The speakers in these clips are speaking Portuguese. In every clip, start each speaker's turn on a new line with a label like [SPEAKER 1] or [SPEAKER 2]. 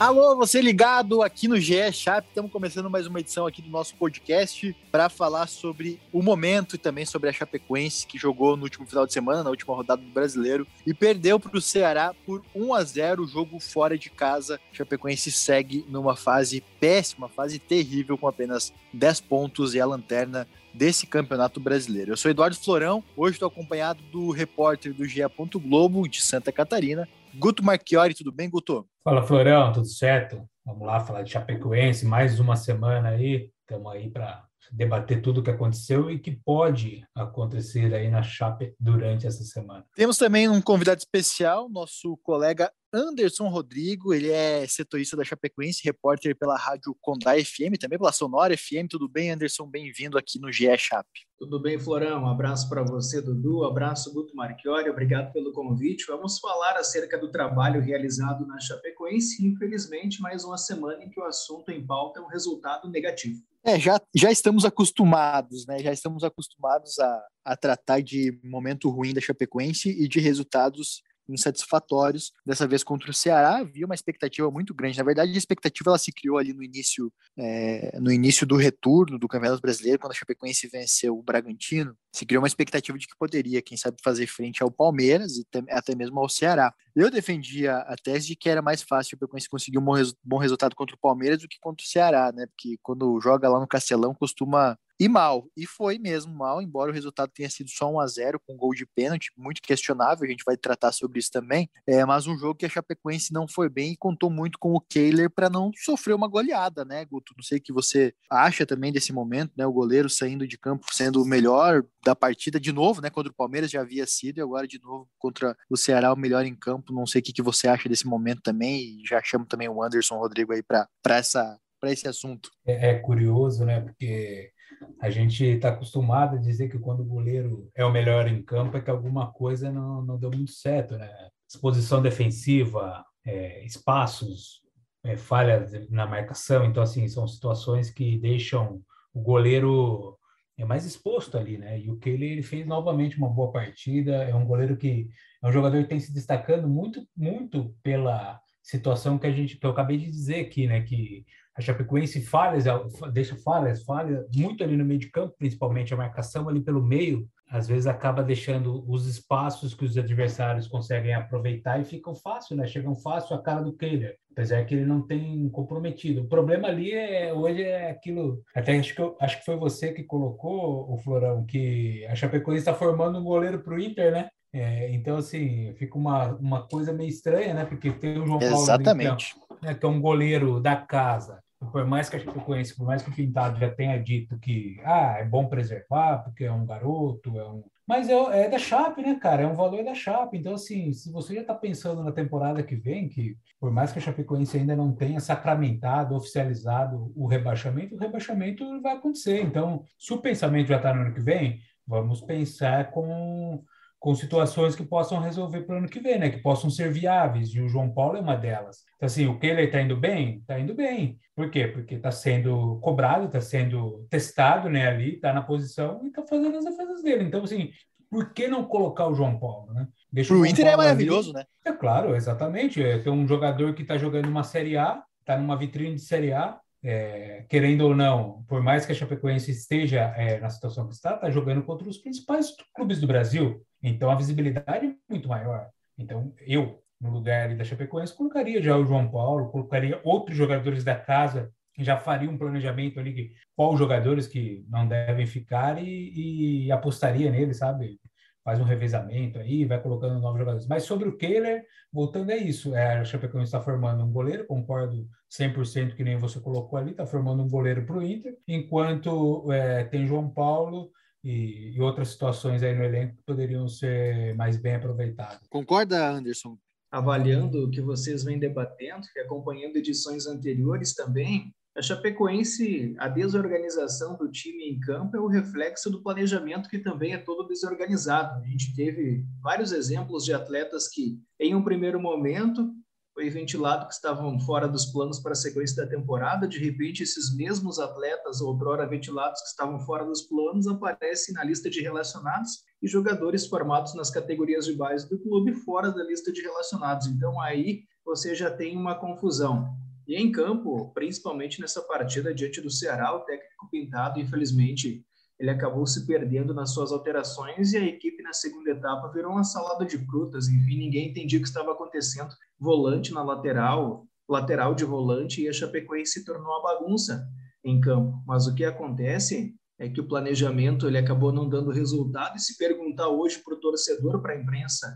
[SPEAKER 1] Alô, você ligado aqui no GE Chap. Estamos começando mais uma edição aqui do nosso podcast para falar sobre o momento e também sobre a Chapecoense que jogou no último final de semana, na última rodada do Brasileiro e perdeu para o Ceará por 1 a 0 o jogo fora de casa. A Chapecoense segue numa fase péssima, fase terrível com apenas 10 pontos e a lanterna desse campeonato brasileiro. Eu sou Eduardo Florão, hoje estou acompanhado do repórter do GE. Globo de Santa Catarina, Guto Marchiori, tudo bem, Guto?
[SPEAKER 2] Fala, Florão, tudo certo? Vamos lá falar de Chapecoense, mais uma semana aí, estamos aí para debater tudo o que aconteceu e que pode acontecer aí na Chape durante essa semana.
[SPEAKER 1] Temos também um convidado especial, nosso colega Anderson Rodrigo, ele é setorista da Chapecoense, repórter pela rádio Condá FM, também pela Sonora FM. Tudo bem, Anderson? Bem-vindo aqui no GE Chape.
[SPEAKER 3] Tudo bem, Florão? Um abraço para você, Dudu. Um abraço, Guto Marchiori. Obrigado pelo convite. Vamos falar acerca do trabalho realizado na Chapecoense. Infelizmente, mais uma semana em que o assunto em pauta é um resultado negativo.
[SPEAKER 1] É, já, já estamos acostumados, né? Já estamos acostumados a, a tratar de momento ruim da Chapecoense e de resultados insatisfatórios. Dessa vez contra o Ceará, havia uma expectativa muito grande. Na verdade, a expectativa ela se criou ali no início, é, no início do retorno do Campeonato Brasileiro, quando a Chapecoense venceu o Bragantino. Se criou uma expectativa de que poderia, quem sabe, fazer frente ao Palmeiras e até mesmo ao Ceará. Eu defendia a tese de que era mais fácil a Chapecoense conseguir um bom resultado contra o Palmeiras do que contra o Ceará, né? Porque quando joga lá no Castelão costuma e mal. E foi mesmo mal, embora o resultado tenha sido só 1 a 0 com um gol de pênalti, muito questionável, a gente vai tratar sobre isso também. É, mas um jogo que a Chapecoense não foi bem e contou muito com o Kehler para não sofrer uma goleada, né, Guto? Não sei o que você acha também desse momento, né? O goleiro saindo de campo sendo o melhor da partida de novo, né? Contra o Palmeiras já havia sido e agora de novo contra o Ceará o melhor em campo. Não sei o que, que você acha desse momento também e já chamo também o Anderson Rodrigo aí para essa para esse assunto.
[SPEAKER 2] É, é curioso, né? Porque a gente está acostumado a dizer que quando o goleiro é o melhor em campo é que alguma coisa não, não deu muito certo, né? Exposição defensiva, é, espaços, é, falhas na marcação, então assim são situações que deixam o goleiro é mais exposto ali, né? E o Kelly ele fez novamente uma boa partida. É um goleiro que é um jogador que tem se destacando muito, muito pela situação que a gente que eu acabei de dizer aqui, né? Que a Chapecoense falhas, deixa falhas, falha muito ali no meio de campo, principalmente a marcação ali pelo meio, às vezes acaba deixando os espaços que os adversários conseguem aproveitar e ficam fácil, né? Chegam fácil a cara do Kehler, apesar que ele não tem comprometido. O problema ali é hoje é aquilo, até acho que eu, acho que foi você que colocou o Florão que a Chapecoense está formando um goleiro para o Inter, né? É, então, assim, fica uma, uma coisa meio estranha, né? Porque tem o João Paulo,
[SPEAKER 1] Exatamente.
[SPEAKER 2] né, que é um goleiro da casa, por mais que a Chapecoense, por mais que o Pintado já tenha dito que ah, é bom preservar, porque é um garoto, é um. Mas é, é da Chape, né, cara? É um valor da Chape. Então, assim, se você já está pensando na temporada que vem, que por mais que a Chapecoense ainda não tenha sacramentado, oficializado o rebaixamento, o rebaixamento vai acontecer. Então, se o pensamento já está no ano que vem, vamos pensar com com situações que possam resolver para o ano que vem, né? Que possam ser viáveis, e o João Paulo é uma delas. Então, assim, o Keller está indo bem? Está indo bem. Por quê? Porque está sendo cobrado, está sendo testado, né, ali, está na posição e está fazendo as defesas dele. Então, assim, por que não colocar o João Paulo, né?
[SPEAKER 1] Deixa o Inter é maravilhoso, ali. né?
[SPEAKER 2] É claro, exatamente. É, tem um jogador que está jogando uma Série A, está numa vitrine de Série A, é, querendo ou não, por mais que a Chapecoense esteja é, na situação que está, está jogando contra os principais clubes do Brasil. Então a visibilidade é muito maior. Então eu, no lugar da Chapecoense, colocaria já o João Paulo, colocaria outros jogadores da casa já faria um planejamento ali de qual jogadores que não devem ficar e, e apostaria nele, sabe? Faz um revezamento aí, vai colocando novos jogadores. Mas sobre o Kehler, voltando a isso, é, a Chapecoense está formando um goleiro, concordo 100% que nem você colocou ali, está formando um goleiro para o Inter, enquanto é, tem João Paulo e, e, outras situações aí no elenco que poderiam ser mais bem aproveitadas.
[SPEAKER 1] Concorda, Anderson?
[SPEAKER 3] Avaliando o que vocês vêm debatendo e acompanhando edições anteriores também, a Chapecoense, a desorganização do time em campo é o reflexo do planejamento que também é todo desorganizado. A gente teve vários exemplos de atletas que, em um primeiro momento, foi ventilado que estavam fora dos planos para a sequência da temporada. De repente, esses mesmos atletas, outrora ventilados, que estavam fora dos planos, aparecem na lista de relacionados e jogadores formados nas categorias de base do clube fora da lista de relacionados. Então, aí você já tem uma confusão. E em campo, principalmente nessa partida diante do Ceará, o técnico Pintado, infelizmente, ele acabou se perdendo nas suas alterações e a equipe na segunda etapa virou uma salada de frutas. Enfim, ninguém entendia o que estava acontecendo. Volante na lateral, lateral de volante e a Chapecoense se tornou uma bagunça em campo. Mas o que acontece é que o planejamento ele acabou não dando resultado e se perguntar hoje para o torcedor, para a imprensa,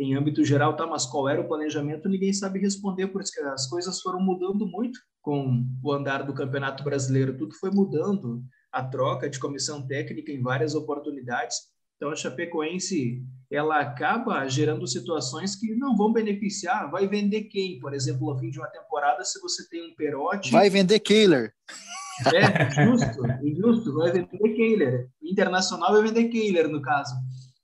[SPEAKER 3] em âmbito geral, tá, mas qual era o planejamento, ninguém sabe responder, porque as coisas foram mudando muito com o andar do Campeonato Brasileiro, tudo foi mudando, a troca de comissão técnica em várias oportunidades. Então, a Chapecoense ela acaba gerando situações que não vão beneficiar. Vai vender quem, por exemplo, ao fim de uma temporada, se você tem um Perotti...
[SPEAKER 1] Vai vender Kehler.
[SPEAKER 3] É, justo, injusto. Vai vender Kehler. Internacional vai vender Kehler, no caso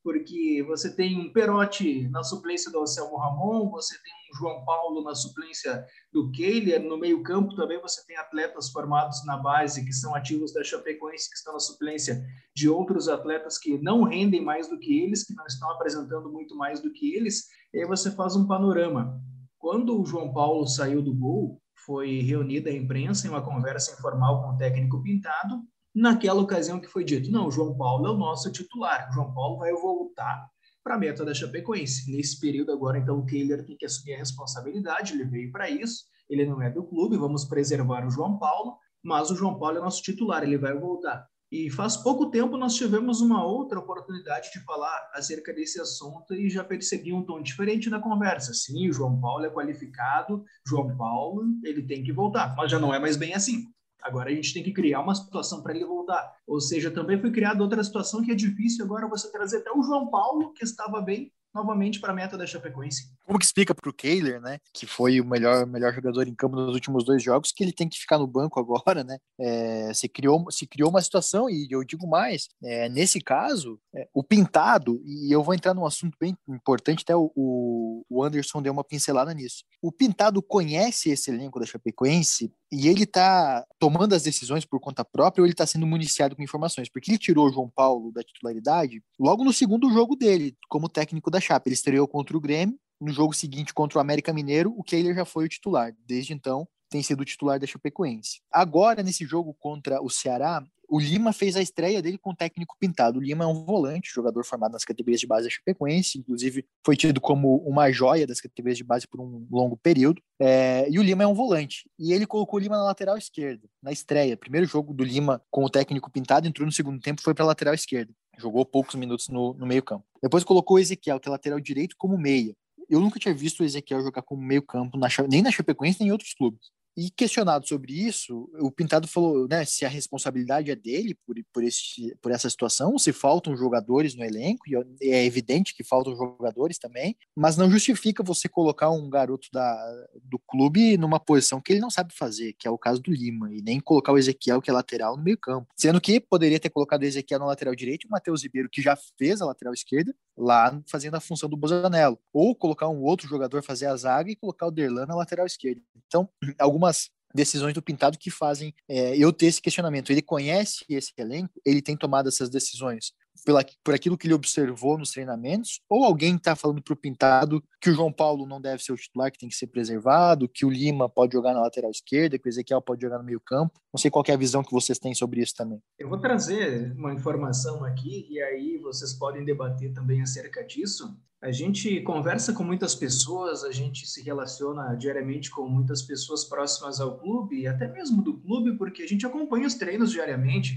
[SPEAKER 3] porque você tem um Perotti na suplência do Anselmo Ramon, você tem um João Paulo na suplência do Kehler, no meio-campo também você tem atletas formados na base que são ativos da Chapecoense, que estão na suplência de outros atletas que não rendem mais do que eles, que não estão apresentando muito mais do que eles, e aí você faz um panorama. Quando o João Paulo saiu do gol, foi reunida a imprensa em uma conversa informal com o técnico Pintado, naquela ocasião que foi dito, não, João Paulo é o nosso titular, João Paulo vai voltar para a meta da Chapecoense. Nesse período agora, então, o Kehler tem que assumir a responsabilidade, ele veio para isso, ele não é do clube, vamos preservar o João Paulo, mas o João Paulo é nosso titular, ele vai voltar. E faz pouco tempo nós tivemos uma outra oportunidade de falar acerca desse assunto e já percebi um tom diferente na conversa. Sim, o João Paulo é qualificado, João Paulo, ele tem que voltar, mas já não é mais bem assim. Agora a gente tem que criar uma situação para ele voltar. Ou seja, também foi criada outra situação que é difícil agora você trazer até o João Paulo, que estava bem, novamente para a meta da Chapecoense.
[SPEAKER 1] Como que explica para o Kehler, né, que foi o melhor, melhor jogador em campo nos últimos dois jogos, que ele tem que ficar no banco agora, né? É, se, criou, se criou uma situação, e eu digo mais, é, nesse caso, é, o Pintado, e eu vou entrar num assunto bem importante, até o, o Anderson deu uma pincelada nisso. O Pintado conhece esse elenco da Chapecoense e ele está tomando as decisões por conta própria ou ele está sendo municiado com informações? Porque ele tirou o João Paulo da titularidade logo no segundo jogo dele, como técnico da Chape. Ele estreou contra o Grêmio, no jogo seguinte contra o América Mineiro, o Kehler já foi o titular. Desde então, tem sido titular da Chapecoense. Agora, nesse jogo contra o Ceará, o Lima fez a estreia dele com o técnico pintado. O Lima é um volante, jogador formado nas categorias de base da Chapecoense, inclusive foi tido como uma joia das categorias de base por um longo período. É, e o Lima é um volante. E ele colocou o Lima na lateral esquerda, na estreia. Primeiro jogo do Lima com o técnico pintado, entrou no segundo tempo, foi para a lateral esquerda. Jogou poucos minutos no, no meio-campo. Depois colocou o Ezequiel, que é lateral direito, como meia. Eu nunca tinha visto o Ezequiel jogar como meio-campo, nem na Chapecoense, nem em outros clubes. E questionado sobre isso, o Pintado falou né, se a responsabilidade é dele por, por, esse, por essa situação, se faltam jogadores no elenco, e é evidente que faltam jogadores também, mas não justifica você colocar um garoto da, do clube numa posição que ele não sabe fazer, que é o caso do Lima, e nem colocar o Ezequiel, que é lateral, no meio campo. Sendo que poderia ter colocado o Ezequiel na lateral direita e o Matheus Ribeiro, que já fez a lateral esquerda, lá fazendo a função do Bozanello. Ou colocar um outro jogador fazer a zaga e colocar o Derlan na lateral esquerda. Então, algumas algumas decisões do Pintado que fazem é, eu ter esse questionamento. Ele conhece esse elenco, ele tem tomado essas decisões pela, por aquilo que ele observou nos treinamentos, ou alguém está falando para o Pintado que o João Paulo não deve ser o titular, que tem que ser preservado, que o Lima pode jogar na lateral esquerda, que o Ezequiel pode jogar no meio campo. Não sei qual é a visão que vocês têm sobre isso também.
[SPEAKER 3] Eu vou trazer uma informação aqui e aí vocês podem debater também acerca disso. A gente conversa com muitas pessoas, a gente se relaciona diariamente com muitas pessoas próximas ao clube até mesmo do clube, porque a gente acompanha os treinos diariamente.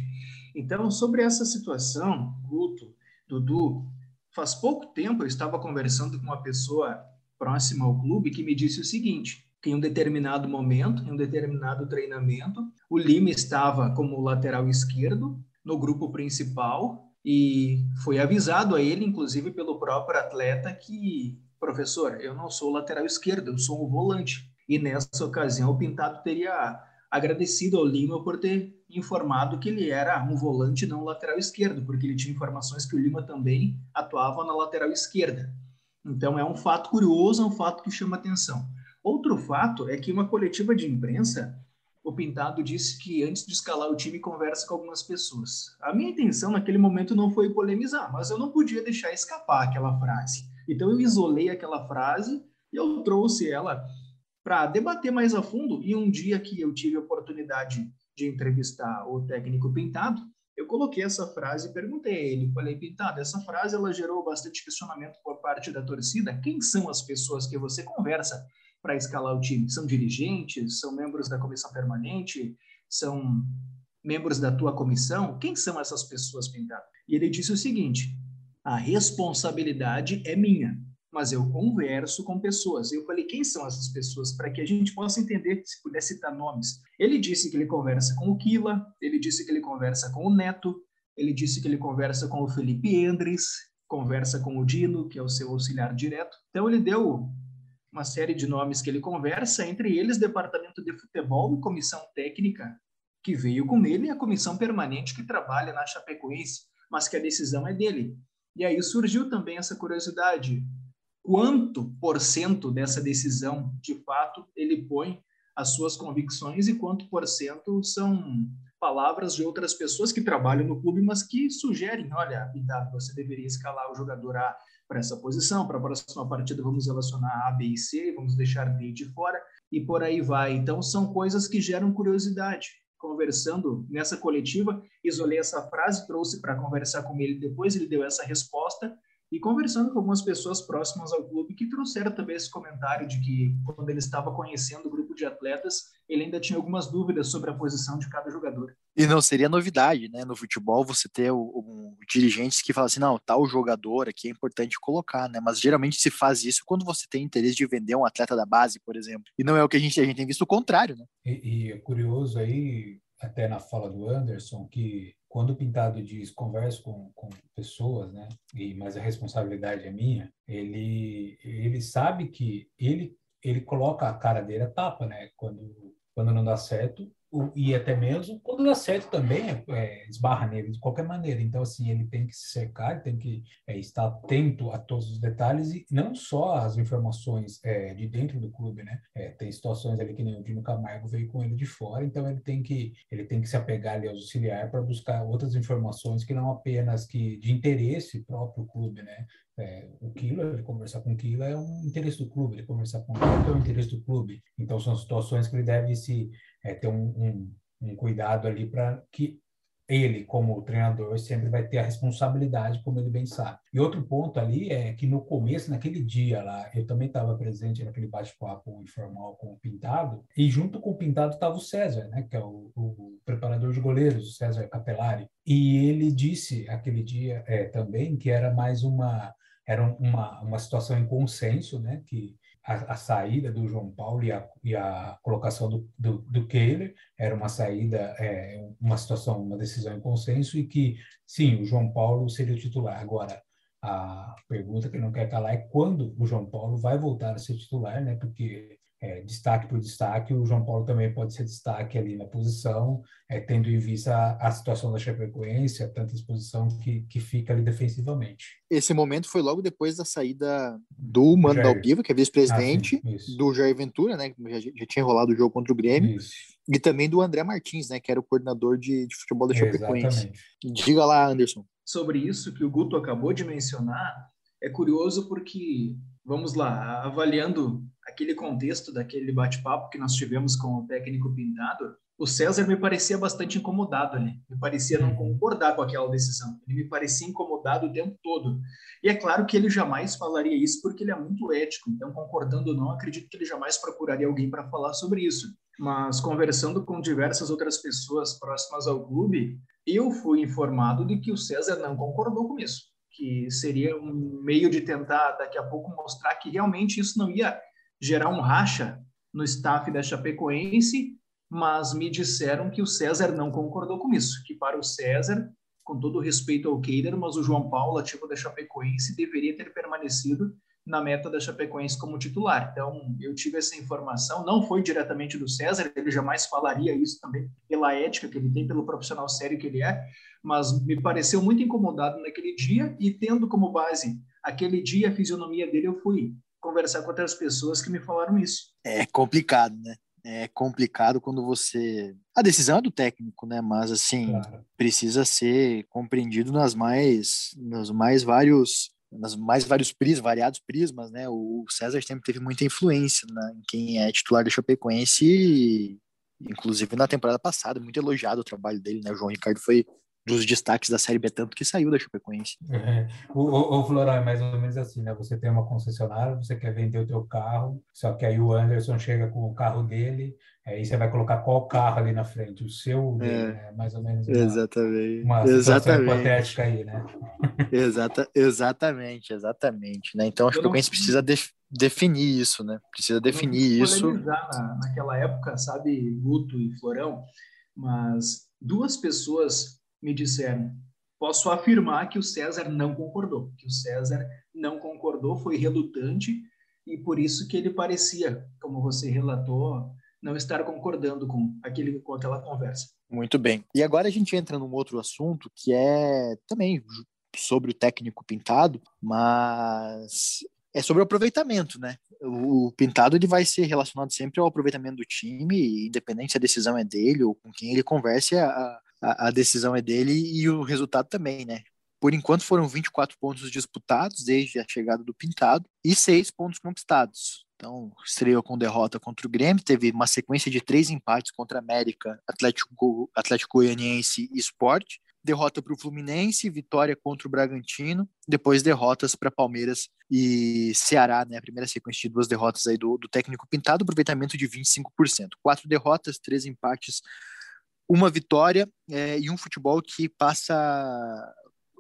[SPEAKER 3] Então, sobre essa situação, Guto, Dudu, faz pouco tempo eu estava conversando com uma pessoa próxima ao clube que me disse o seguinte: que em um determinado momento, em um determinado treinamento, o Lima estava como lateral esquerdo no grupo principal e foi avisado a ele, inclusive pelo próprio atleta, que, professor, eu não sou lateral esquerdo, eu sou um volante. E nessa ocasião, o Pintado teria agradecido ao Lima por ter informado que ele era um volante não lateral esquerdo, porque ele tinha informações que o Lima também atuava na lateral esquerda. Então é um fato curioso, é um fato que chama atenção. Outro fato é que uma coletiva de imprensa, o Pintado disse que antes de escalar o time conversa com algumas pessoas. A minha intenção naquele momento não foi polemizar, mas eu não podia deixar escapar aquela frase. Então eu isolei aquela frase e eu trouxe ela para debater mais a fundo. E um dia que eu tive a oportunidade de entrevistar o técnico Pintado, eu coloquei essa frase e perguntei a ele, falei, Pintado, essa frase ela gerou bastante questionamento por parte da torcida. Quem são as pessoas que você conversa para escalar o time? São dirigentes? São membros da comissão permanente? São membros da tua comissão? Quem são essas pessoas, Pintado? E ele disse o seguinte: a responsabilidade é minha mas eu converso com pessoas. Eu falei, quem são essas pessoas? Para que a gente possa entender, se puder citar nomes. Ele disse que ele conversa com o Kila, ele disse que ele conversa com o Neto, ele disse que ele conversa com o Felipe Endres, conversa com o Dino, que é o seu auxiliar direto. Então ele deu uma série de nomes que ele conversa, entre eles departamento de futebol e comissão técnica que veio com ele e a comissão permanente que trabalha na Chapecoense, mas que a decisão é dele. E aí surgiu também essa curiosidade quanto por cento dessa decisão, de fato, ele põe as suas convicções e quanto por cento são palavras de outras pessoas que trabalham no clube, mas que sugerem, olha, Pintado, você deveria escalar o jogador A para essa posição, para a próxima partida vamos relacionar A, B e C, vamos deixar D de fora, e por aí vai. Então, são coisas que geram curiosidade. Conversando nessa coletiva, isolei essa frase, trouxe para conversar com ele depois, ele deu essa resposta, e conversando com algumas pessoas próximas ao clube que trouxeram também esse comentário de que quando ele estava conhecendo o grupo de atletas, ele ainda tinha algumas dúvidas sobre a posição de cada jogador.
[SPEAKER 1] E não seria novidade, né? No futebol você ter um, dirigentes que falam assim, não, tal jogador aqui é importante colocar, né? Mas geralmente se faz isso quando você tem interesse de vender um atleta da base, por exemplo. E não é o que a gente, a gente tem visto o contrário, né?
[SPEAKER 2] E, e é curioso aí, até na fala do Anderson, que quando o Pintado diz converso com, com pessoas, né, e, mas a responsabilidade é minha, ele, ele sabe que ele, ele coloca a cara dele a tapa, né, quando, quando não dá certo, e até mesmo quando dá certo também é, esbarra nele de qualquer maneira. Então, assim, ele tem que se cercar, tem que é, estar atento a todos os detalhes e não só as informações é, de dentro do clube, né? É, tem situações ali que nem o Dino Camargo veio com ele de fora, então ele tem que ele tem que se apegar ali ao auxiliar para buscar outras informações que não apenas que de interesse próprio clube, né? É, o Kilo, ele conversar com o Kilo é um interesse do clube, ele conversar com o Kilo é um interesse do clube. Então, são situações que ele deve se é, ter um, um, um cuidado ali para que ele, como treinador, sempre vai ter a responsabilidade, como ele bem sabe. E outro ponto ali é que no começo, naquele dia lá, eu também estava presente naquele bate-papo informal com o Pintado, e junto com o Pintado estava o César, né, que é o, o, preparador de goleiros, o César Capelari. E ele disse aquele dia é, também que era mais uma era uma, uma situação em consenso, né, que a, a, saída do João Paulo e a, e a colocação do, do, do Kehler era uma saída, é, uma situação, uma decisão em consenso e que, sim, o João Paulo seria o titular. Agora, a pergunta que não quer calar é quando o João Paulo vai voltar a ser titular, né? Porque é, destaque por destaque, o João Paulo também pode ser destaque ali na posição, é, tendo em vista a, a, situação da Chapecoense, a tanta exposição que, que fica ali defensivamente.
[SPEAKER 1] Esse momento foi logo depois da saída do Mano Dalpiva, que é vice-presidente, ah, do Jair Ventura, né, já, já, tinha rolado o jogo contra o Grêmio, isso. e também do André Martins, né, que era o coordenador de, de futebol da Chapecoense. Diga lá, Anderson.
[SPEAKER 3] Sobre isso que o Guto acabou de mencionar, é curioso porque, vamos lá, avaliando aquele contexto daquele bate-papo que nós tivemos com o técnico Pintado, o César me parecia bastante incomodado ali, me parecia não uhum. concordar com aquela decisão, ele me parecia incomodado o tempo todo. E é claro que ele jamais falaria isso porque ele é muito ético, então concordando ou não, acredito que ele jamais procuraria alguém para falar sobre isso. Mas conversando com diversas outras pessoas próximas ao clube, eu fui informado de que o César não concordou com isso, que seria um meio de tentar daqui a pouco mostrar que realmente isso não ia gerar um racha no staff da Chapecoense, mas me disseram que o César não concordou com isso, que para o César, com todo respeito ao Keider, mas o João Paulo, ativo da Chapecoense, deveria ter permanecido na meta da Chapecoense como titular. Então, eu tive essa informação, não foi diretamente do César, ele jamais falaria isso também pela ética que ele tem, pelo profissional sério que ele é, mas me pareceu muito incomodado naquele dia e tendo como base aquele dia a fisionomia dele, eu fui conversar com outras pessoas que me falaram isso.
[SPEAKER 1] É complicado, né? É complicado quando você. A decisão é do técnico, né? Mas assim, claro. precisa ser compreendido nas mais, nos mais vários nas mais vários prismas, variados prismas, né? O César sempre teve muita influência né, em quem é titular da Chapecoense, e, inclusive na temporada passada, muito elogiado o trabalho dele, né? O João Ricardo foi dos destaques da Série B, tanto que saiu da Chapecoense.
[SPEAKER 2] É. O, o, o Floral é mais ou menos assim, né? Você tem uma concessionária, você quer vender o teu carro, só que aí o Anderson chega com o carro dele, aí você vai colocar qual carro ali na frente? O seu, é, né? mais ou menos.
[SPEAKER 1] Uma, exatamente.
[SPEAKER 2] Uma
[SPEAKER 1] exatamente.
[SPEAKER 2] hipotética aí, né?
[SPEAKER 1] Exata, exatamente, exatamente. Né? Então a Chapecoense precisa def, definir isso, né? Precisa definir isso.
[SPEAKER 3] Na, naquela época, sabe, Guto e Florão, mas duas pessoas me disseram: posso afirmar que o César não concordou, que o César não concordou, foi relutante e por isso que ele parecia, como você relatou, não estar concordando com aquele com aquela conversa.
[SPEAKER 1] Muito bem. E agora a gente entra num outro assunto que é também sobre o técnico pintado, mas é sobre o aproveitamento, né? O Pintado ele vai ser relacionado sempre ao aproveitamento do time, independente se a decisão é dele ou com quem ele converse, a, a, a decisão é dele e o resultado também, né? Por enquanto foram 24 pontos disputados desde a chegada do Pintado e seis pontos conquistados. Então, estreou com derrota contra o Grêmio, teve uma sequência de três empates contra América, Atlético, Atlético Goianiense e Sport, derrota para o Fluminense, vitória contra o Bragantino, depois derrotas para Palmeiras e Ceará, né? A primeira sequência de duas derrotas aí do, do técnico Pintado, aproveitamento de 25%. Quatro derrotas, três empates uma vitória é, e um futebol que passa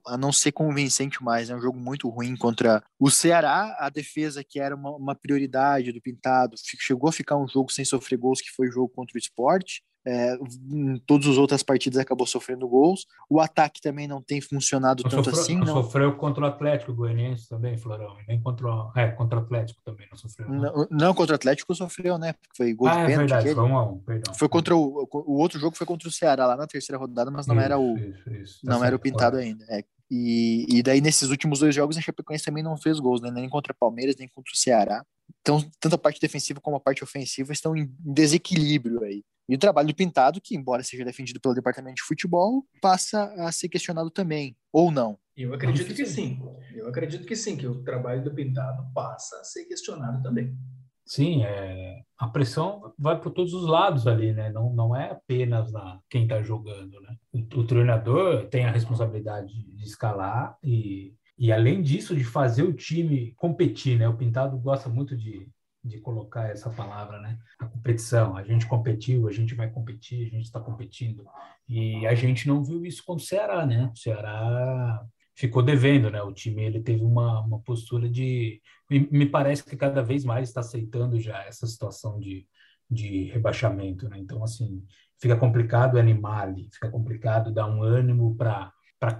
[SPEAKER 1] a não ser convincente mais. É um jogo muito ruim contra o Ceará. A defesa, que era uma, uma, prioridade do Pintado, chegou a ficar um jogo sem sofrer gols, que foi o jogo contra o esporte. É, em todas as outras partidas acabou sofrendo gols. O ataque também não tem funcionado não tanto
[SPEAKER 2] sofreu,
[SPEAKER 1] assim.
[SPEAKER 2] Não sofreu contra o Atlético Goianiense também, Florão. Nem contra o, é, contra o Atlético também não sofreu.
[SPEAKER 1] Não, não, não contra o Atlético sofreu, né? Foi gol
[SPEAKER 2] ah,
[SPEAKER 1] de
[SPEAKER 2] é
[SPEAKER 1] pênalti.
[SPEAKER 2] Verdade, foi um a um, perdão.
[SPEAKER 1] Foi contra o, o outro jogo foi contra o Ceará lá na terceira rodada, mas não isso, era o isso, isso. Tá não era o pintado ainda. É. E, e daí nesses últimos dois jogos a Chapecoense também não fez gols, né? Nem contra o Palmeiras, nem contra o Ceará. Então, tanto a parte defensiva como a parte ofensiva estão em desequilíbrio aí. E o trabalho do Pintado, que embora seja defendido pelo departamento de futebol, passa a ser questionado também, ou não?
[SPEAKER 3] Eu acredito que sim. Eu acredito que sim, que o trabalho do Pintado passa a ser questionado também.
[SPEAKER 2] Sim, é, a pressão vai por todos os lados ali, né? Não, não é apenas na quem está jogando, né? O, o, treinador tem a responsabilidade de escalar e, e além disso de fazer o time competir, né? O Pintado gosta muito de, de colocar essa palavra, né? A competição. A gente competiu, a gente vai competir, a gente está competindo. E a gente não viu isso com o Ceará, né? O Ceará ficou devendo, né? O time ele teve uma, uma postura de. Me parece que cada vez mais está aceitando já essa situação de, de rebaixamento, né? Então, assim, fica complicado animar ali, fica complicado dar um ânimo para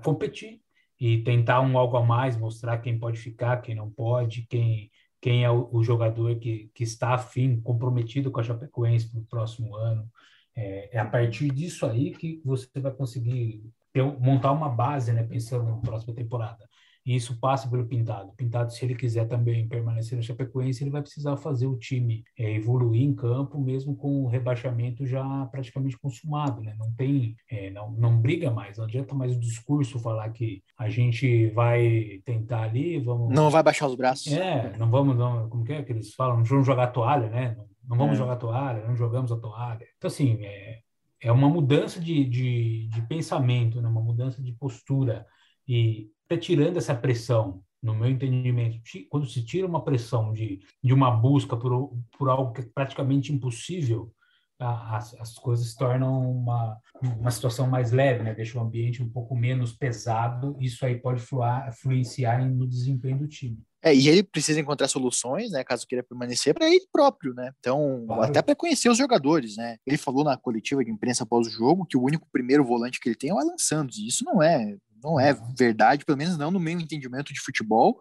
[SPEAKER 2] competir e tentar um algo a mais, mostrar quem pode ficar, quem não pode, quem quem é o, o jogador que, que está afim, comprometido com a Chapecoense para o próximo ano. É, é, a partir disso aí que você vai conseguir ter, montar uma base, né, pensando na próxima temporada. E isso passa pelo Pintado. Pintado, se ele quiser também permanecer na Chapecoense, ele vai precisar fazer o time é, evoluir em campo, mesmo com o rebaixamento já praticamente consumado, né? Não tem, é, não, não briga mais, não adianta mais o discurso falar que a gente vai tentar ali, vamos...
[SPEAKER 1] Não vai baixar os braços.
[SPEAKER 2] É, não vamos, não, como que é que eles falam? Não vamos jogar toalha, né? Não, não vamos é. jogar toalha, não jogamos a toalha. Então, assim, é, é uma mudança de, de, de pensamento, né? uma mudança de postura. E até tirando essa pressão, no meu entendimento, quando se tira uma pressão de, de uma busca por, por algo que é praticamente impossível, as, as coisas se tornam uma, uma situação mais leve, né? deixa o ambiente um pouco menos pesado, isso aí pode fluar, influenciar no desempenho do time.
[SPEAKER 1] É, e ele precisa encontrar soluções, né, caso queira permanecer, para ele próprio, né? Então, claro. até para conhecer os jogadores, né? Ele falou na coletiva de imprensa após o jogo que o único primeiro volante que ele tem é o Alan Santos, e isso não é não é verdade, pelo menos não no meu entendimento de futebol.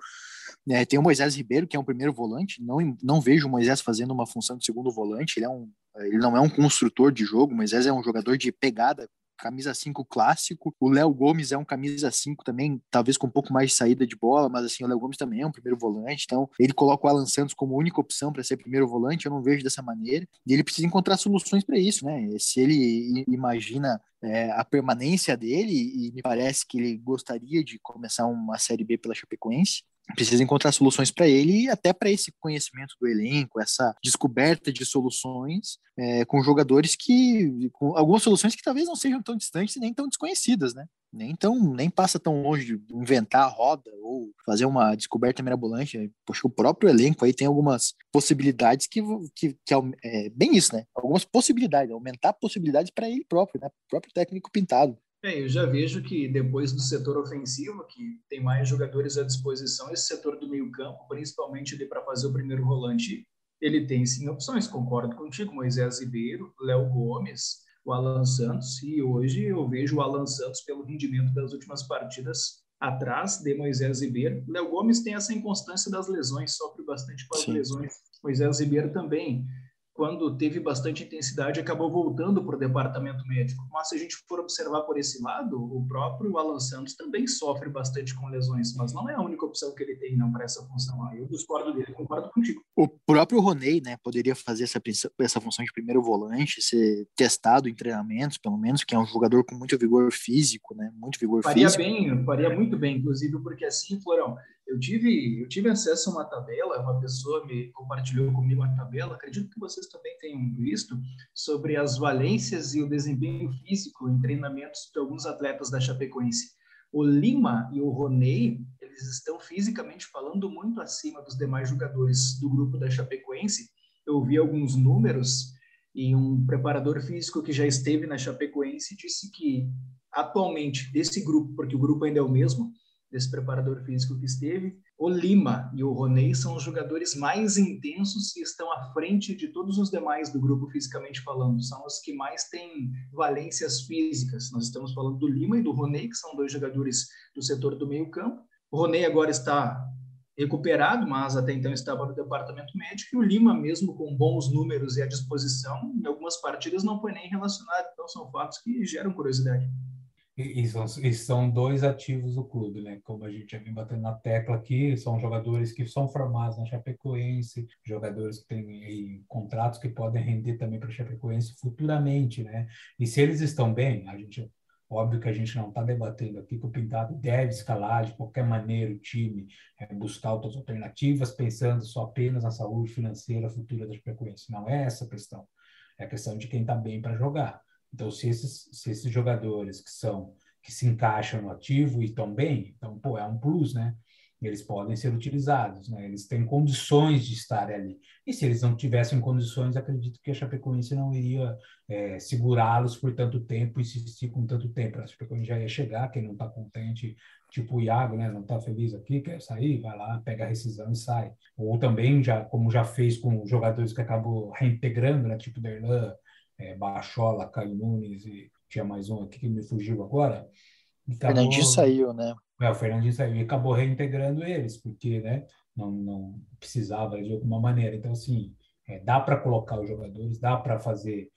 [SPEAKER 1] É, tem o Moisés Ribeiro, que é um primeiro volante. Não, não vejo o Moisés fazendo uma função de segundo volante. Ele, é um, ele não é um construtor de jogo. O Moisés é um jogador de pegada camisa 5 clássico. O Léo Gomes é um camisa 5 também, talvez com um pouco mais de saída de bola, mas assim, o Léo Gomes também é um primeiro volante. Então, ele coloca o Alan Santos como única opção para ser primeiro volante. Eu não vejo dessa maneira. E ele precisa encontrar soluções para isso, né? Se ele imagina é, a permanência dele, e me parece que ele gostaria de começar uma Série B pela Chapecoense, precisa encontrar soluções para ele e até para esse conhecimento do elenco, essa descoberta de soluções é, com jogadores que, com algumas soluções que talvez não sejam tão distantes nem tão desconhecidas, né? Nem tão, nem passa tão longe de inventar a roda ou fazer uma descoberta mirabolante. Poxa, o próprio elenco aí tem algumas possibilidades que, que, que é bem isso, né? Algumas possibilidades, aumentar possibilidades para ele próprio, né? O próprio técnico pintado.
[SPEAKER 3] É, eu já vejo que depois do setor ofensivo, que tem mais jogadores à disposição, esse setor do meio-campo, principalmente ali para fazer o primeiro volante, ele tem sim opções, concordo contigo, Moisés Ribeiro, Léo Gomes, o Alan Santos, e hoje eu vejo o Alan Santos pelo rendimento das últimas partidas atrás de Moisés Ribeiro. Léo Gomes tem essa inconstância das lesões, sofre bastante com as sim. lesões. Moisés Ribeiro também quando teve bastante intensidade, acabou voltando para o departamento médico. Mas se a gente for observar por esse lado, o próprio Alan Santos também sofre bastante com lesões, mas não é a única opção que ele tem não para essa função. Eu discordo dele, concordo contigo.
[SPEAKER 1] O próprio Roney, né, poderia fazer essa, essa função de primeiro volante, ser testado em treinamentos, pelo menos, que é um jogador com muito vigor físico, né, muito vigor
[SPEAKER 3] faria
[SPEAKER 1] físico.
[SPEAKER 3] Faria bem, faria muito bem, inclusive, porque assim, Florão, eu tive, eu tive acesso a uma tabela, uma pessoa me compartilhou comigo uma tabela, acredito que vocês também tenham visto, sobre as valências e o desempenho físico em treinamentos de alguns atletas da Chapecoense. O Lima e o Roney, eles estão fisicamente falando muito acima dos demais jogadores do grupo da Chapecoense. Eu vi alguns números e um preparador físico que já esteve na Chapecoense disse que atualmente desse grupo, porque o grupo ainda é o mesmo, desse preparador físico que esteve. O Lima e o Roney são os jogadores mais intensos e estão à frente de todos os demais do grupo, fisicamente falando. São os que mais têm valências físicas. Nós estamos falando do Lima e do Roney, que são dois jogadores do setor do meio-campo. O Roney agora está recuperado, mas até então estava no departamento médico, e o Lima, mesmo com bons números e à disposição, em algumas partidas não foi nem relacionado. Então, são fatos que geram curiosidade.
[SPEAKER 2] E, e, são, e, são, dois ativos do clube, né? Como a gente já vem batendo na tecla aqui, são jogadores que são formados na Chapecoense, jogadores que têm contratos que podem render também para a Chapecoense futuramente, né? E se eles estão bem, a gente Óbvio que a gente não está debatendo aqui que o Pintado deve escalar de qualquer maneira o time, é, buscar outras alternativas, pensando só apenas na saúde financeira futura da Chapecoense. Não é essa a questão. É a questão de quem está bem para jogar. Então, se esses, se esses jogadores que são que se encaixam no ativo e estão bem, então, pô, é um plus, né? Eles podem ser utilizados, né? Eles têm condições de estar ali. E se eles não tivessem condições, acredito que a Chapecoense não iria é, segurá-los por tanto tempo, insistir com tanto tempo. A Chapecoense já ia chegar, quem não está contente, tipo o Iago, né? Não está feliz aqui, quer sair, vai lá, pega a rescisão e sai. Ou também, já como já fez com jogadores que acabou reintegrando, né? Tipo Derlan, é, Bachola, Caio Nunes e tinha mais um aqui que me fugiu agora.
[SPEAKER 1] O Fernandinho saiu, né?
[SPEAKER 2] É, o Fernandinho saiu e acabou reintegrando eles, porque né, não, não precisava de alguma maneira. Então, assim, é, dá para colocar os jogadores, dá para fazer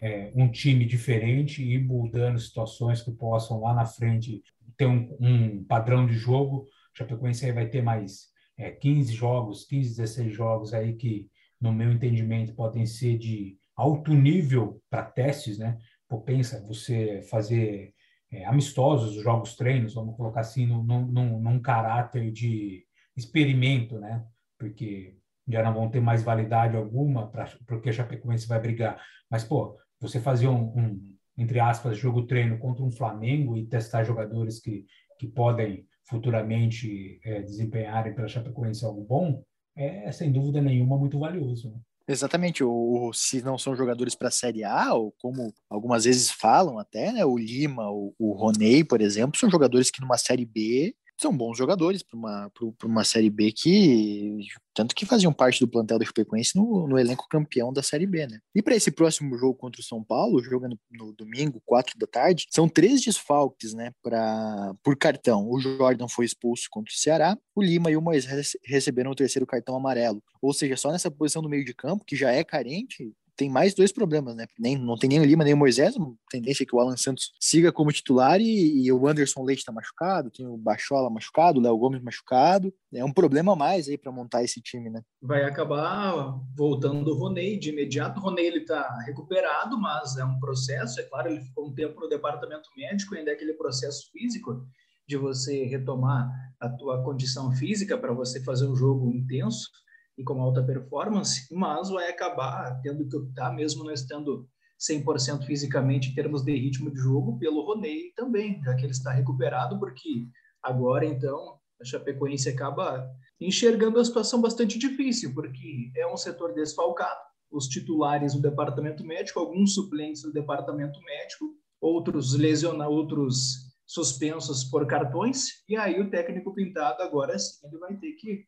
[SPEAKER 2] é, um time diferente e ir mudando situações que possam lá na frente ter um, um padrão de jogo. Chapecoense aí vai ter mais é, 15 jogos, 15, 16 jogos aí que, no meu entendimento, podem ser de alto nível para testes, né? Pô, pensa, você fazer é, amistosos, jogos treinos, vamos colocar assim, num, num, num caráter de experimento, né? Porque já não vão ter mais validade alguma para porque a Chapecoense vai brigar. Mas, pô, você fazer um, um, entre aspas, jogo treino contra um Flamengo e testar jogadores que, que podem futuramente é, desempenharem pela Chapecoense algo bom, é, sem dúvida nenhuma, muito valioso. Né?
[SPEAKER 1] Exatamente, ou, se não são jogadores para a Série A, ou como algumas vezes falam até, né, o Lima, o, o Roney, por exemplo, são jogadores que numa Série B são bons jogadores para uma, uma Série B que, tanto que faziam parte do plantel da Chapecoense no, no elenco campeão da Série B, né? E para esse próximo jogo contra o São Paulo, jogando no domingo, 4 da tarde, são três desfalques, né, pra, por cartão. O Jordan foi expulso contra o Ceará, o Lima e o Moisés receberam o terceiro cartão amarelo. Ou seja, só nessa posição do meio de campo, que já é carente, tem mais dois problemas, né? Nem, não tem nem o Lima, nem o Moisés. Tendência é que o Alan Santos siga como titular e, e o Anderson Leite tá machucado, tem o Bachola machucado, o Léo Gomes machucado. É um problema a mais aí para montar esse time, né?
[SPEAKER 3] Vai acabar voltando o Roney de imediato. O Roney ele tá recuperado, mas é um processo. É claro, ele ficou um tempo no departamento médico, ainda é aquele processo físico de você retomar a tua condição física para você fazer um jogo intenso e com alta performance, mas vai acabar tendo que optar, mesmo não estando 100% fisicamente em termos de ritmo de jogo, pelo Roney também, já que ele está recuperado, porque agora, então, a Chapecoense acaba enxergando a situação bastante difícil, porque é um setor desfalcado, os titulares no departamento médico, alguns suplentes no departamento médico, outros lesionados, outros suspensos por cartões, e aí o técnico pintado agora sim ele vai ter que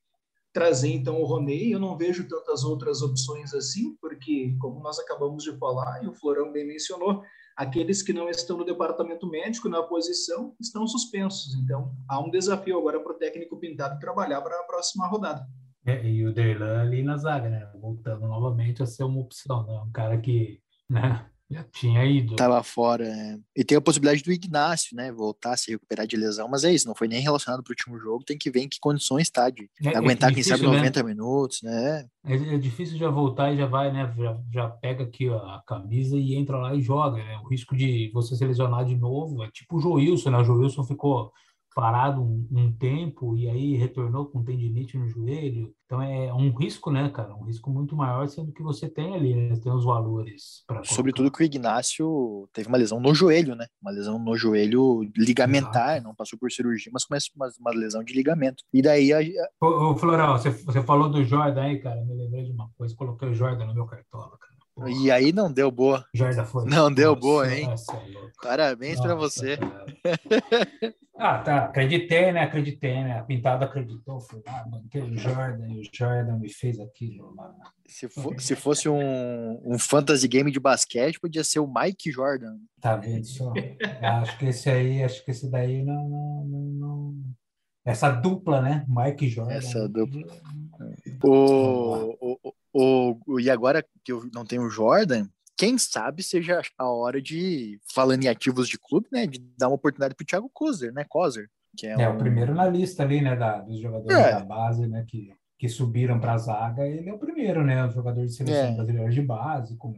[SPEAKER 3] trazer então o Roney. Eu não vejo tantas outras opções assim, porque, como nós acabamos de falar, e o Florão bem mencionou, aqueles que não estão no departamento médico, na posição, estão suspensos. Então, há um desafio agora para o técnico pintado trabalhar para a próxima rodada.
[SPEAKER 2] É, e o Derlan ali na zaga, né? Voltando novamente a ser uma opção, né? Um cara que, né? Já tinha ido.
[SPEAKER 1] Tava fora. É. E tem a possibilidade do Ignácio, né? Voltar a se recuperar de lesão, mas é isso, não foi nem relacionado para o último jogo. Tem que ver em que condições está de é, é aguentar, é difícil, quem sabe, 90 né? minutos, né?
[SPEAKER 2] É, é, difícil já voltar e já vai, né? Já, já pega aqui a camisa e entra lá e joga, né? O risco de você se lesionar de novo é tipo o Joilson, né? O Joilson ficou parado um, um, tempo e aí retornou com tendinite no joelho. Então é um risco, né, cara? Um risco muito maior sendo que você tem ali, né? Tem os valores para.
[SPEAKER 1] Sobretudo que o Ignácio teve uma lesão no joelho, né? Uma lesão no joelho ligamentar, Exato. não passou por cirurgia, mas começa uma, uma lesão de ligamento. E daí a.
[SPEAKER 2] Ô, ô Floral, você, você falou do Jordan aí, cara. Me lembrei de uma coisa, coloquei o Jordan no meu cartola, cara.
[SPEAKER 1] E aí não deu boa. Não deu Nossa, boa, hein? É Parabéns para você.
[SPEAKER 2] ah, tá. Acreditei, né? Acreditei, né? A pintada acreditou. Foi lá, ah, o Jordan e o Jordan me fez aquilo lá.
[SPEAKER 1] Se, for, se fosse um, um fantasy game de basquete, podia ser o Mike Jordan.
[SPEAKER 2] Tá vendo só? acho que esse aí, acho que esse daí não, não, não, não... Essa dupla, né? Mike Jordan.
[SPEAKER 1] Essa dupla. O, o, e agora que eu não tenho o Jordan, quem sabe seja a hora de, falando em ativos de clube, né, de dar uma oportunidade para o Thiago Kozer, né, Kozer,
[SPEAKER 2] que é, é um... o primeiro na lista ali, né, da, dos jogadores é. da base, né, que, que subiram para a zaga, ele é o primeiro, né, o jogador de seleção é. brasileira de base, com,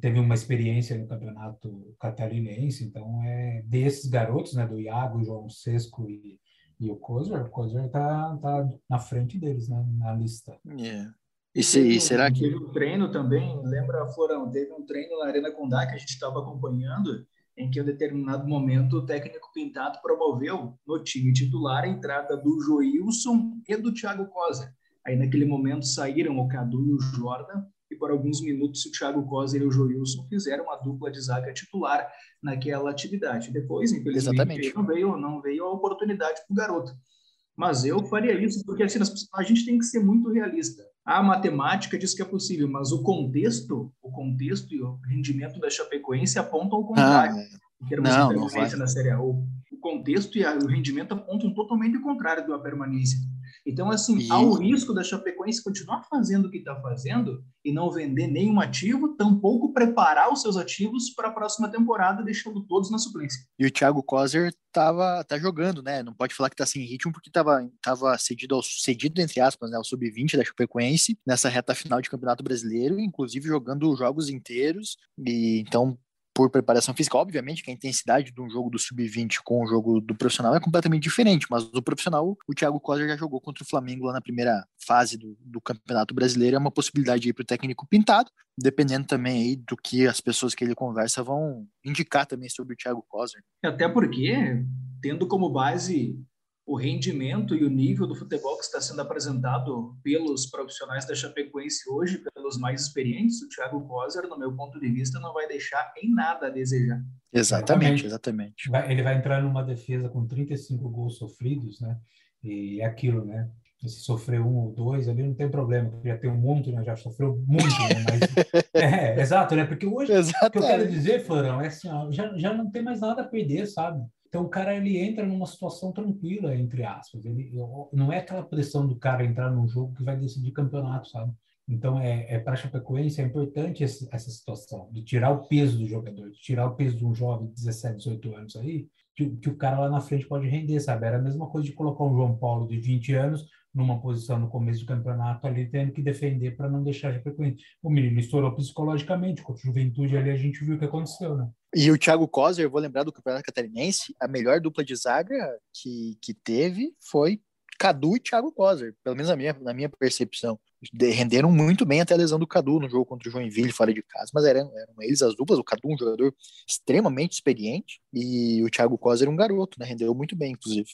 [SPEAKER 2] teve uma experiência no campeonato catarinense, então é desses garotos, né, do Iago, João Sesco e, e o Kozer, o Kozer tá, tá na frente deles, né, na lista.
[SPEAKER 1] Yeah. E, se, teve, será que.
[SPEAKER 3] Teve um treino também, lembra, Florão? Teve um treino na Arena Condá que a gente estava acompanhando, em que, em um determinado momento, o técnico Pintado promoveu no time titular a entrada do Joilson e do Thiago Cosa. Aí, naquele momento, saíram o Cadu e o Jordan, e por alguns minutos o Thiago Cosa e o Joilson fizeram uma dupla de zaga titular naquela atividade. Depois, infelizmente, não veio, não veio a oportunidade para o garoto. Mas eu faria isso porque assim, a gente tem que ser muito realista. A matemática diz que é possível, mas o contexto, o contexto e o rendimento da Chapecoense apontam ao contrário. Ah, em termos não, de permanência na Série A. O, contexto e o rendimento apontam totalmente o contrário da permanência. Então, assim, há o risco da Chapecoense continuar fazendo o que está fazendo e não vender nenhum ativo, tampouco preparar os seus ativos para a próxima temporada, deixando todos na suplência.
[SPEAKER 1] E o Thiago Kozer tava, tá jogando, né? Não pode falar que tá sem ritmo, porque tava, tava cedido, ao, cedido, entre aspas, né, ao sub-20 da Chapecoense, nessa reta final de Campeonato Brasileiro, inclusive jogando jogos inteiros, e então por preparação física. Obviamente que a intensidade de um jogo do sub-20 com o jogo do profissional é completamente diferente, mas o profissional, o Thiago Costa já jogou contra o Flamengo lá na primeira fase do, do Campeonato Brasileiro, é uma possibilidade aí para o técnico pintado, dependendo também aí do que as pessoas que ele conversa vão indicar também sobre o Thiago Costa.
[SPEAKER 3] Até porque, tendo como base o rendimento e o nível do futebol que está sendo apresentado pelos profissionais da Chapecoense hoje, pelos mais experientes, o Thiago Coser, no meu ponto de vista, não vai deixar em nada a desejar.
[SPEAKER 1] Exatamente, exatamente.
[SPEAKER 2] Ele vai entrar numa defesa com 35 gols sofridos, né? E é aquilo, né? se sofrer um ou dois ali não tem problema, já tem um monte, né? já sofreu muito, né? Mas, é, exato, né? Porque hoje, Exatamente. o que eu quero dizer, Florão, é assim, ó, já, já não tem mais nada a perder, sabe? Então o cara ele entra numa situação tranquila, entre aspas. Ele não é aquela pressão do cara entrar num jogo que vai decidir campeonato, sabe? Então, é, é para a Chapecoense é importante esse, essa situação, de tirar o peso do jogador, de tirar o peso de um jovem de 17, 18 anos aí, que, que o cara lá na frente pode render, sabe? Era a mesma coisa de colocar um João Paulo de 20 anos numa posição no começo do campeonato ali, tendo que defender para não deixar a Chapecoense. O menino estourou psicologicamente, com a juventude ali a gente viu o que aconteceu, né?
[SPEAKER 1] E o Thiago Kozer, vou lembrar do Campeonato Catarinense, a melhor dupla de zaga que, que teve foi Cadu e Thiago Kozer, pelo menos na minha, na minha percepção. De, renderam muito bem até a lesão do Cadu no jogo contra o Joinville fora de casa, mas eram, eram eles as duplas. O Cadu, um jogador extremamente experiente, e o Thiago Kozer, um garoto, né? Rendeu muito bem, inclusive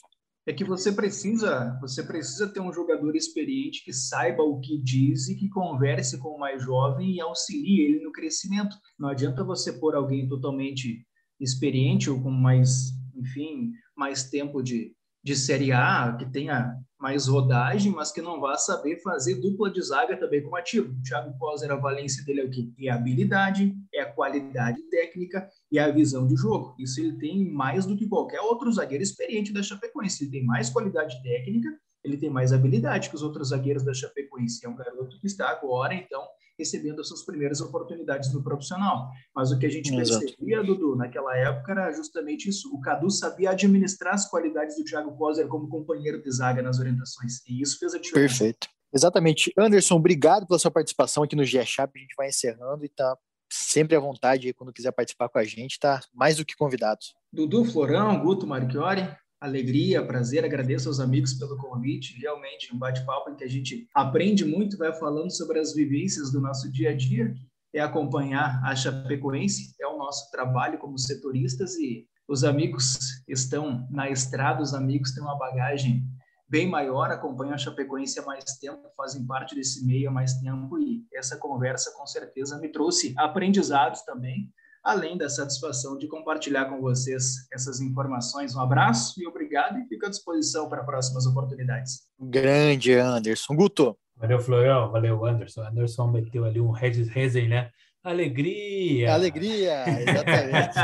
[SPEAKER 3] é que você precisa, você precisa ter um jogador experiente que saiba o que diz e que converse com o mais jovem e auxilie ele no crescimento. Não adianta você pôr alguém totalmente experiente ou com mais, enfim, mais tempo de, de Série A, que tenha mais rodagem, mas que não vá saber fazer dupla de zaga também como ativo. O Thiago Coser, a valência dele é o quê? É a habilidade, é a qualidade técnica e a visão de jogo. Isso ele tem mais do que qualquer outro zagueiro experiente da Chapecoense. Ele tem mais qualidade técnica, ele tem mais habilidade que os outros zagueiros da Chapecoense. É um garoto que está agora, então, recebendo as suas primeiras oportunidades no profissional. Mas o que a gente Exato. percebia, Dudu, naquela época era justamente isso. O Cadu sabia administrar as qualidades do Thiago Poser como companheiro de zaga nas orientações. E isso fez a diferença.
[SPEAKER 1] Perfeito. Exatamente. Anderson, obrigado pela sua participação aqui no GE Chap. A gente vai encerrando e tá sempre à vontade quando quiser participar com a gente, tá mais do que convidado.
[SPEAKER 3] Dudu, Florão, Guto, Marchiori, alegria, prazer, agradeço aos amigos pelo convite. Realmente, um bate-papo em que a gente aprende muito, vai falando sobre as vivências do nosso dia a dia, é acompanhar a Chapecoense, é o nosso trabalho como setoristas e os amigos estão na estrada, os amigos têm uma bagagem bem maior, acompanham a Chapecoense há mais tempo, fazem parte desse meio há mais tempo e essa conversa com certeza me trouxe aprendizados também além da satisfação de compartilhar com vocês essas informações. Um abraço e obrigado, e fico à disposição para próximas oportunidades.
[SPEAKER 1] Grande Anderson. Guto.
[SPEAKER 2] Valeu, Florão. Valeu, Anderson. Anderson meteu ali um Resen, né? Alegria!
[SPEAKER 1] Alegria, exatamente.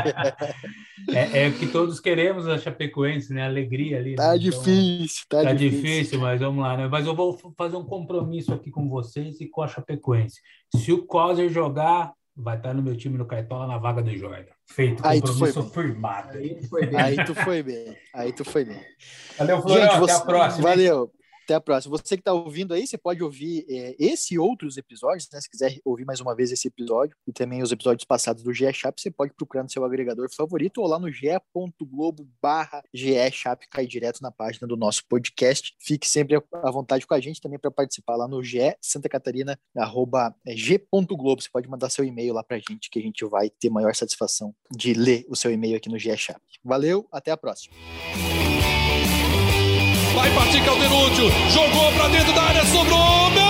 [SPEAKER 2] é, é, o que todos queremos a Chapecoense, né? Alegria ali.
[SPEAKER 1] Tá né? difícil, tá,
[SPEAKER 2] tá
[SPEAKER 1] difícil.
[SPEAKER 2] difícil. mas vamos lá, né? Mas eu vou fazer um compromisso aqui com vocês e com a Chapecoense. Se o Coser jogar, vai estar no meu time no Caetola na vaga do Jordan. Feito,
[SPEAKER 1] aí
[SPEAKER 2] compromisso firmado.
[SPEAKER 1] Aí tu foi bem. Aí tu foi bem. Aí tu foi bem.
[SPEAKER 2] Valeu, Florão. Gente, você... Até a próxima.
[SPEAKER 1] Valeu. Até a próxima. Você que está ouvindo aí, você pode ouvir é, esse e outros episódios, né? Se quiser ouvir mais uma vez esse episódio e também os episódios passados do GE Chap, você pode procurar no seu agregador favorito ou lá no ge.globo barra Chap, cai direto na página do nosso podcast. Fique sempre à vontade com a gente também para participar lá no GE Santa Catarina, arroba é, g.globo. Você pode mandar seu e-mail lá para a gente, que a gente vai ter maior satisfação de ler o seu e-mail aqui no GE Chap. Valeu, até a próxima.
[SPEAKER 4] Vai partir Calderúcio. Jogou pra dentro da área, sobrou.